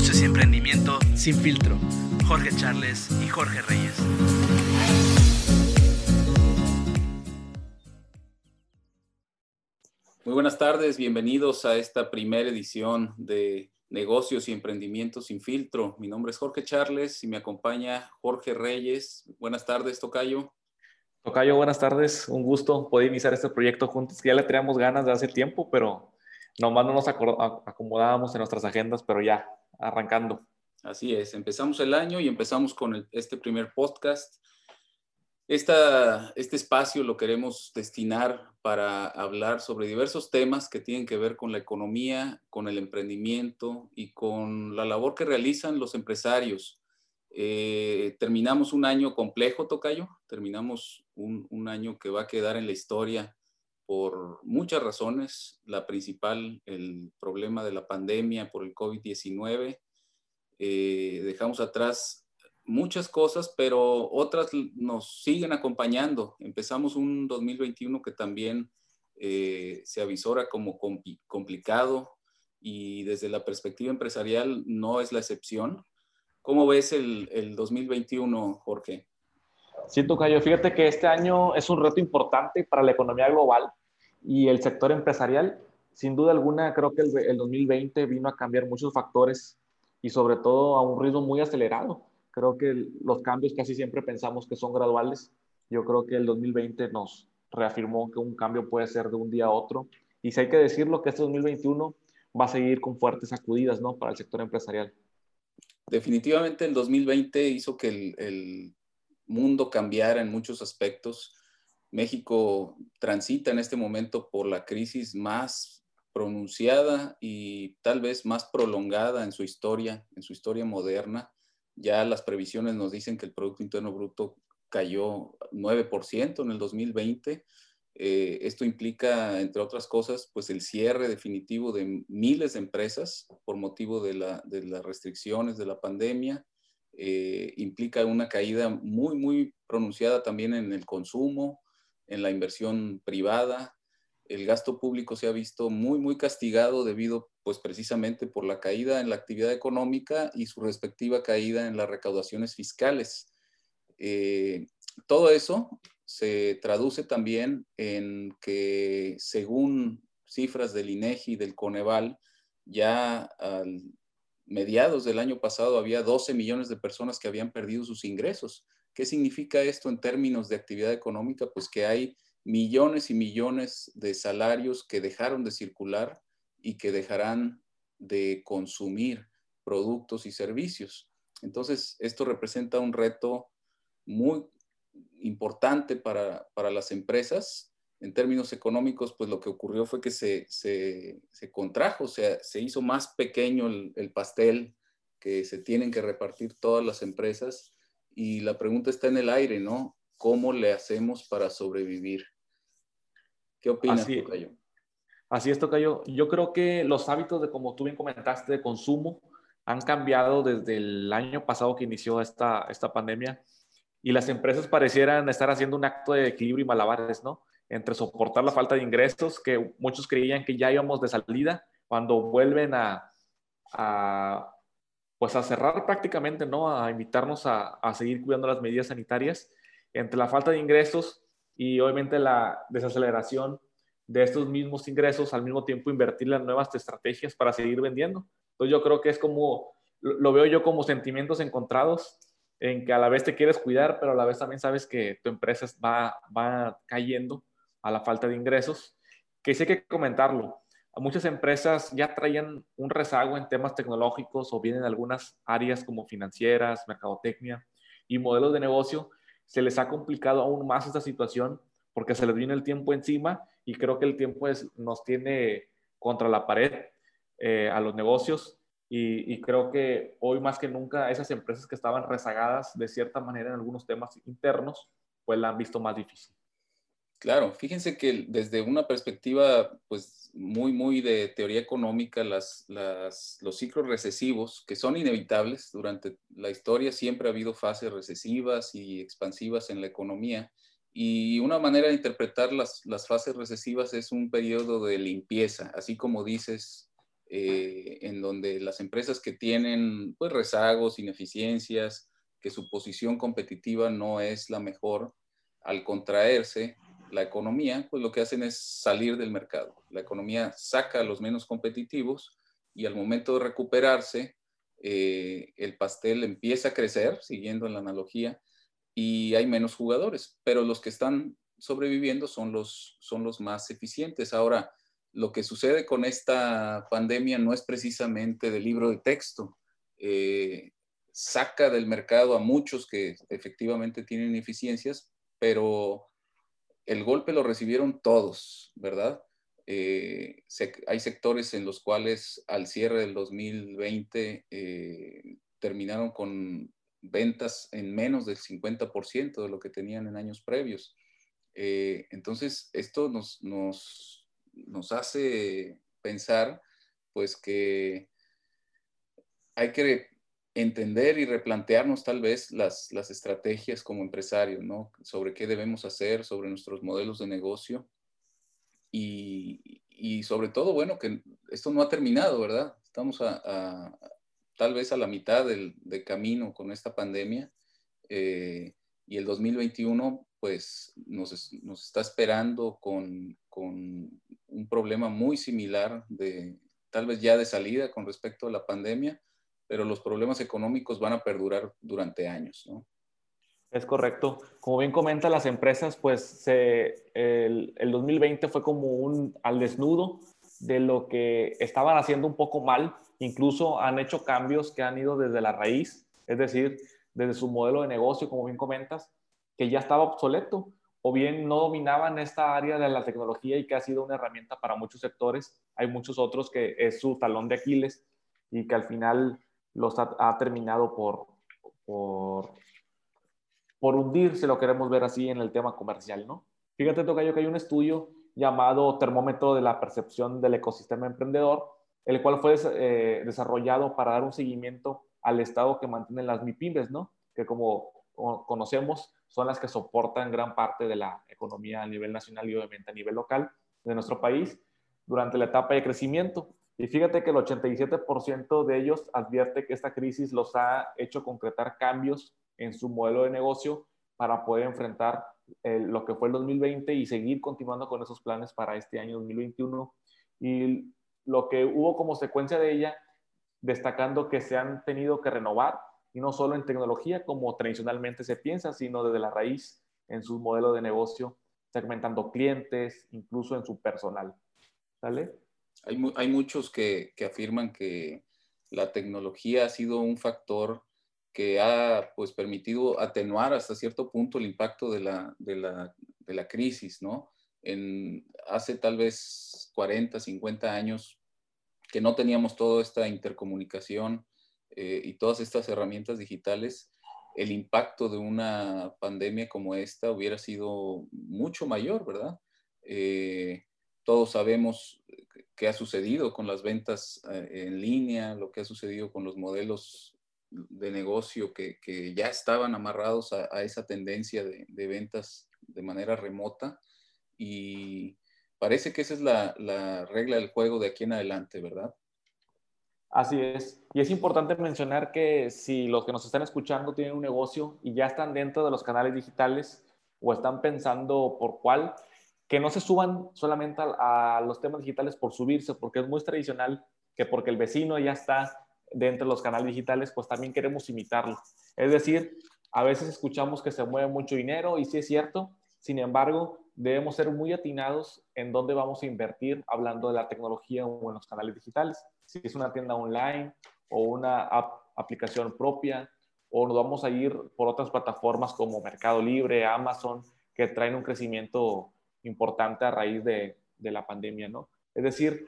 Negocios y emprendimiento sin filtro. Jorge Charles y Jorge Reyes. Muy buenas tardes, bienvenidos a esta primera edición de Negocios y Emprendimiento sin filtro. Mi nombre es Jorge Charles y me acompaña Jorge Reyes. Buenas tardes, Tocayo. Tocayo, buenas tardes. Un gusto poder iniciar este proyecto juntos, que ya le teníamos ganas de hace tiempo, pero nomás no nos acomodábamos en nuestras agendas, pero ya, arrancando. Así es, empezamos el año y empezamos con este primer podcast. Esta, este espacio lo queremos destinar para hablar sobre diversos temas que tienen que ver con la economía, con el emprendimiento y con la labor que realizan los empresarios eh, terminamos un año complejo, Tocayo, terminamos un, un, año que va a quedar en la historia por muchas razones. La principal, el problema de la pandemia por el COVID-19. Eh, dejamos atrás muchas cosas, pero otras nos siguen acompañando. Empezamos un 2021 que también eh, se avisora como complicado y desde la perspectiva empresarial no es la excepción. ¿Cómo ves el, el 2021, Jorge? Siento, Cayo, fíjate que este año es un reto importante para la economía global y el sector empresarial. Sin duda alguna, creo que el, el 2020 vino a cambiar muchos factores y sobre todo a un ritmo muy acelerado. Creo que los cambios casi siempre pensamos que son graduales. Yo creo que el 2020 nos reafirmó que un cambio puede ser de un día a otro. Y si hay que decirlo, que este 2021 va a seguir con fuertes sacudidas ¿no? para el sector empresarial definitivamente el 2020 hizo que el, mundo cambiara en muchos aspectos. México transita en este momento por la crisis más pronunciada y tal vez más prolongada en su historia, en su historia moderna. Ya las previsiones nos dicen que el Producto Interno Bruto cayó 9% en el 2020 eh, esto implica, entre otras cosas, pues el cierre definitivo de miles de empresas por motivo de, las restricciones de la pandemia. Eh, implica una caída muy, muy pronunciada también en el consumo, en la inversión privada. El gasto público se ha visto muy, muy castigado debido, pues precisamente por la caída en la actividad económica y su respectiva caída en las recaudaciones fiscales. Eh, todo eso se traduce también en que según cifras del INEGI y del Coneval, ya al mediados del año pasado había 12 millones de personas que habían perdido sus ingresos. ¿Qué significa esto en términos de actividad económica? Pues que hay millones y millones de salarios que dejaron de circular y que dejarán de consumir productos y servicios. Entonces, esto representa un reto muy importante para, las empresas. En términos económicos, pues lo que ocurrió fue que se, contrajo, o sea, se hizo más pequeño el, pastel que se tienen que repartir todas las empresas. Y la pregunta está en el aire, ¿no? ¿Cómo le hacemos para sobrevivir? ¿Qué opinas, Así, Tocayo? Así es, Tocayo. Yo creo que los hábitos de, como tú bien comentaste, de consumo han cambiado desde el año pasado que inició esta, esta pandemia y las empresas parecieran estar haciendo un acto de equilibrio y malabares, ¿no? Entre soportar la falta de ingresos, que muchos creían que ya íbamos de salida, cuando vuelven a, a pues a cerrar prácticamente, ¿no? A invitarnos a, seguir cuidando las medidas sanitarias, entre la falta de ingresos y obviamente la desaceleración de estos mismos ingresos, al mismo tiempo invertir en nuevas estrategias para seguir vendiendo. Entonces yo creo que es como, lo veo yo como sentimientos encontrados en que a la vez te quieres cuidar, pero a la vez también sabes que tu empresa va, va cayendo a la falta de ingresos, que sí hay que comentarlo. Muchas empresas ya traían un rezago en temas tecnológicos o bien en algunas áreas como financieras, mercadotecnia y modelos de negocio. Se les ha complicado aún más esta situación porque se les viene el tiempo encima y creo que el tiempo nos tiene contra la pared eh, a los negocios y, creo que hoy más que nunca esas empresas que estaban rezagadas de cierta manera en algunos temas internos, pues la han visto más difícil. Claro, fíjense que desde una perspectiva pues muy, muy de teoría económica, las, las, los ciclos recesivos, que son inevitables durante la historia, siempre ha habido fases recesivas y expansivas en la economía. Y una manera de interpretar las, las fases recesivas es un periodo de limpieza, así como dices, eh, en donde las empresas que tienen pues, rezagos, ineficiencias, que su posición competitiva no es la mejor, al contraerse la economía, pues lo que hacen es salir del mercado. La economía saca a los menos competitivos y al momento de recuperarse, eh, el pastel empieza a crecer, siguiendo la analogía, y hay menos jugadores, pero los que están sobreviviendo son los, son los más eficientes. Ahora, lo que sucede con esta pandemia no es precisamente del libro de texto. Eh, saca del mercado a muchos que efectivamente tienen eficiencias, pero el golpe lo recibieron todos, ¿verdad? Eh, hay sectores en los cuales al cierre del 2020 eh, terminaron con ventas en menos del 50% de lo que tenían en años previos. Eh, entonces, esto nos, nos, nos, hace pensar pues que hay que entender y replantearnos tal vez las, las estrategias como empresarios, ¿no? Sobre qué debemos hacer, sobre nuestros modelos de negocio y, y sobre todo, bueno, que esto no ha terminado, ¿verdad? Estamos a, tal vez a la mitad del, camino con esta pandemia eh, y el 2021 pues nos, nos está esperando con, con, un problema muy similar de tal vez ya de salida con respecto a la pandemia, pero los problemas económicos van a perdurar durante años, ¿no? Es correcto. Como bien comenta las empresas, pues se, el, el, 2020 fue como un al desnudo de lo que estaban haciendo un poco mal. Incluso han hecho cambios que han ido desde la raíz, es decir, desde su modelo de negocio, como bien comentas, que ya estaba obsoleto o bien no dominaban esta área de la tecnología y que ha sido una herramienta para muchos sectores. Hay muchos otros que es su talón de Aquiles y que al final los ha, terminado por, por, por hundir, si lo queremos ver así, en el tema comercial, ¿no? Fíjate, Tocayo, que hay un estudio llamado Termómetro de la Percepción del Ecosistema Emprendedor, el cual fue eh, desarrollado para dar un seguimiento al estado que mantienen las MIPIMES, ¿no? Que como, como, conocemos son las que soportan gran parte de la economía a nivel nacional y obviamente a nivel local de nuestro país durante la etapa de crecimiento. Y fíjate que el 87% de ellos advierte que esta crisis los ha hecho concretar cambios en su modelo de negocio para poder enfrentar lo que fue el 2020 y seguir continuando con esos planes para este año 2021. Y lo que hubo como secuencia de ella, destacando que se han tenido que renovar, y no solo en tecnología como tradicionalmente se piensa, sino desde la raíz en su modelo de negocio, segmentando clientes, incluso en su personal. ¿Sale? Hay, muchos que, afirman que la tecnología ha sido un factor que ha pues, permitido atenuar hasta cierto punto el impacto de la, de la, crisis, ¿no? En, hace tal vez 40, 50 años que no teníamos toda esta intercomunicación eh, y todas estas herramientas digitales, el impacto de una pandemia como esta hubiera sido mucho mayor, ¿verdad? Eh, todos sabemos qué ha sucedido con las ventas eh, en línea, lo que ha sucedido con los modelos de negocio que, ya estaban amarrados a, esa tendencia de, ventas de manera remota. Y parece que esa es la, la regla del juego de aquí en adelante, ¿verdad? Así es. Y es importante mencionar que si los que nos están escuchando tienen un negocio y ya están dentro de los canales digitales o están pensando por cuál, que no se suban solamente a, los temas digitales por subirse, porque es muy tradicional que porque el vecino ya está dentro de los canales digitales, pues también queremos imitarlo. Es decir, a veces escuchamos que se mueve mucho dinero y sí es cierto, sin embargo, debemos ser muy atinados en dónde vamos a invertir hablando de la tecnología o en los canales digitales. Si es una tienda online o una aplicación propia, o nos vamos a ir por otras plataformas como Mercado Libre, Amazon, que traen un crecimiento importante a raíz de, de la pandemia, ¿no? Es decir,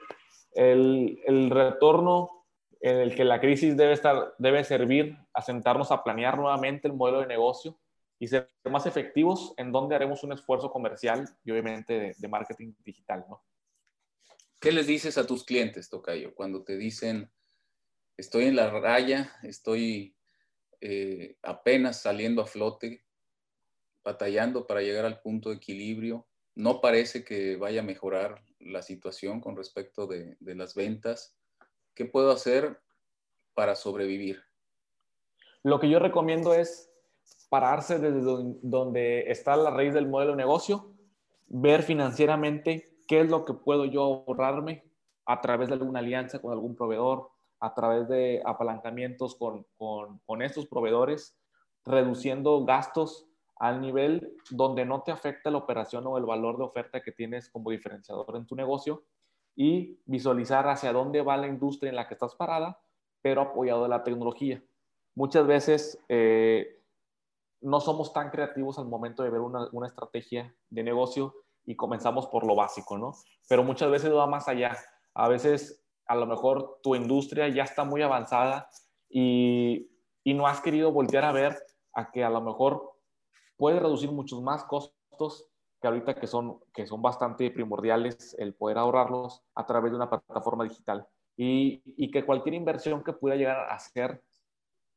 el, el, retorno en el que la crisis debe, estar, debe servir a sentarnos a planear nuevamente el modelo de negocio y ser más efectivos en donde haremos un esfuerzo comercial y obviamente de, de marketing digital, ¿no? ¿Qué les dices a tus clientes, Tocayo, cuando te dicen, estoy en la raya, estoy eh, apenas saliendo a flote, batallando para llegar al punto de equilibrio, no parece que vaya a mejorar la situación con respecto de, las ventas. ¿Qué puedo hacer para sobrevivir? Lo que yo recomiendo es pararse desde donde está la raíz del modelo de negocio, ver financieramente qué es lo que puedo yo ahorrarme a través de alguna alianza con algún proveedor, a través de apalancamientos con, con, estos proveedores, reduciendo gastos al nivel donde no te afecta la operación o el valor de oferta que tienes como diferenciador en tu negocio y visualizar hacia dónde va la industria en la que estás parada, pero apoyado de la tecnología. Muchas veces eh, no somos tan creativos al momento de ver una, una, estrategia de negocio y comenzamos por lo básico, ¿no? Pero muchas veces va más allá. A veces, a lo mejor, tu industria ya está muy avanzada y, y no has querido voltear a ver a que a lo mejor puede reducir muchos más costos que ahorita que son, que son bastante primordiales el poder ahorrarlos a través de una plataforma digital. Y, y que cualquier inversión que pueda llegar a hacer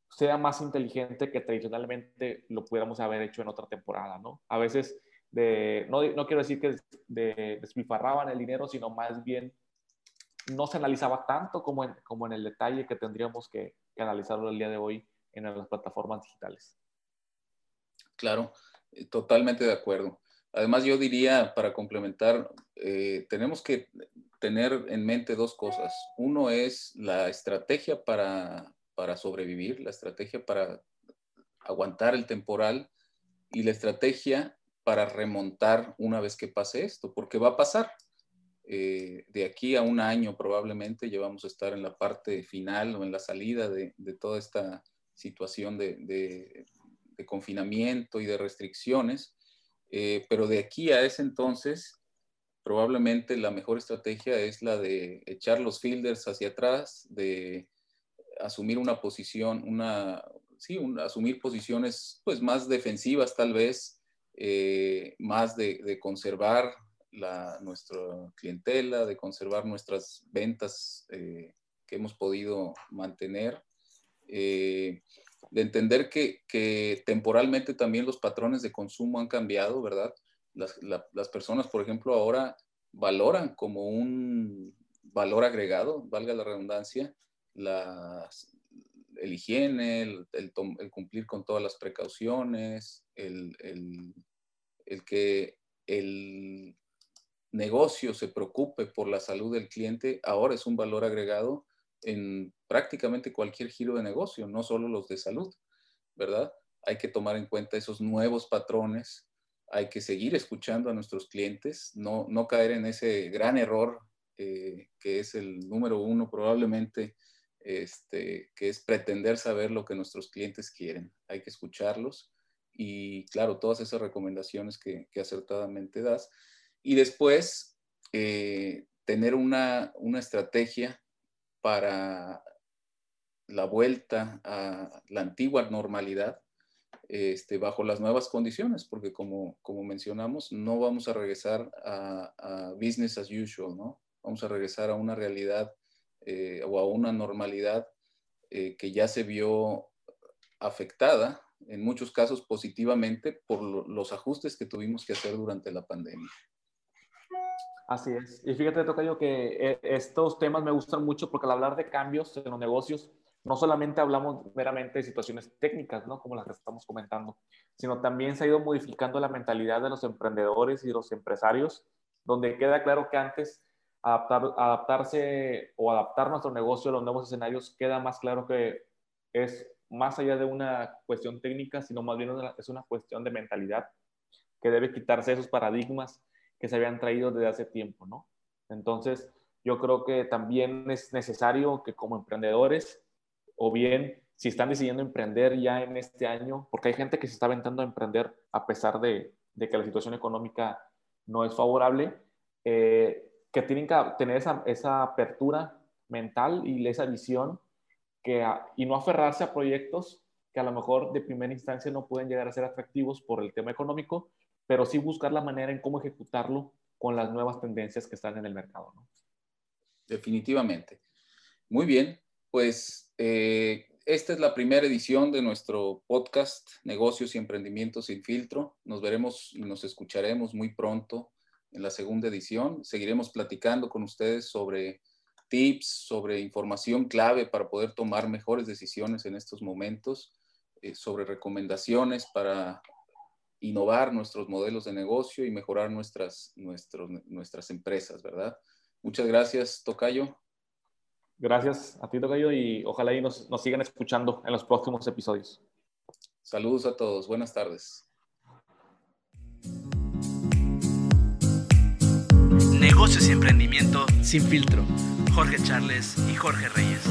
sea más inteligente que tradicionalmente lo pudiéramos haber hecho en otra temporada, ¿no? A veces, de, no, no quiero decir que de, despifarraban el dinero, sino más bien no se analizaba tanto como en, como en el detalle que tendríamos que, que analizarlo el día de hoy en las plataformas digitales. Claro, eh, totalmente de acuerdo. Además, yo diría, para complementar, eh, tenemos que tener en mente dos cosas. Uno es la estrategia para, para sobrevivir, la estrategia para aguantar el temporal y la estrategia para remontar una vez que pase esto, porque va a pasar. Eh, de aquí a un año probablemente llevamos a estar en la parte final o en la salida de, toda esta situación de, confinamiento y de restricciones, eh, pero de aquí a ese entonces probablemente la mejor estrategia es la de echar los fielders hacia atrás, de asumir una posición, una, sí, asumir posiciones pues más defensivas tal vez, eh, más de, conservar la, nuestra clientela, de conservar nuestras ventas eh, que hemos podido mantener, eh, de entender que, que, temporalmente también los patrones de consumo han cambiado, ¿verdad? Las, las personas, por ejemplo, ahora valoran como un valor agregado, valga la redundancia, el higiene, el, cumplir con todas las precauciones, el, que el negocio se preocupe por la salud del cliente, ahora es un valor agregado en prácticamente cualquier giro de negocio, no solo los de salud, ¿verdad? Hay que tomar en cuenta esos nuevos patrones, hay que seguir escuchando a nuestros clientes, no, no caer en ese gran error eh, que es el número uno probablemente este, que es pretender saber lo que nuestros clientes quieren. Hay que escucharlos y, claro, todas esas recomendaciones que, acertadamente das. Y después, eh, tener una, estrategia para la vuelta a la antigua normalidad este, bajo las nuevas condiciones, porque como, como mencionamos, no vamos a regresar a, a, business as usual, ¿no? Vamos a regresar a una realidad eh, o a una normalidad eh, que ya se vio afectada, en muchos casos positivamente, por los ajustes que tuvimos que hacer durante la pandemia. Así es. Y fíjate, Tocayo, que eh, estos temas me gustan mucho porque al hablar de cambios en los negocios, no solamente hablamos meramente de situaciones técnicas, ¿no? Como las que estamos comentando, sino también se ha ido modificando la mentalidad de los emprendedores y los empresarios, donde queda claro que antes adaptarse o adaptar nuestro negocio a los nuevos escenarios, queda más claro que es más allá de una cuestión técnica, sino más bien es una cuestión de mentalidad que debe quitarse esos paradigmas que se habían traído desde hace tiempo, ¿no? Entonces, yo creo que también es necesario que como emprendedores, o bien si están decidiendo emprender ya en este año, porque hay gente que se está aventando a emprender a pesar de, que la situación económica no es favorable, eh, que tienen que tener esa, esa apertura mental y esa visión que, y no aferrarse a proyectos que a lo mejor de primera instancia no pueden llegar a ser atractivos por el tema económico, pero sí buscar la manera en cómo ejecutarlo con las nuevas tendencias que están en el mercado. ¿no? Definitivamente. Muy bien, pues eh, esta es la primera edición de nuestro podcast Negocios y Emprendimientos sin filtro. Nos veremos y nos escucharemos muy pronto en la segunda edición. Seguiremos platicando con ustedes sobre tips, sobre información clave para poder tomar mejores decisiones en estos momentos, eh, sobre recomendaciones para innovar nuestros modelos de negocio y mejorar nuestras, nuestras empresas, ¿verdad? Muchas gracias, Tocayo. Gracias a ti, Tocayo, y ojalá y nos, nos sigan escuchando en los próximos episodios. Saludos a todos. Buenas tardes. Negocios y emprendimiento sin filtro. Jorge Charles y Jorge Reyes.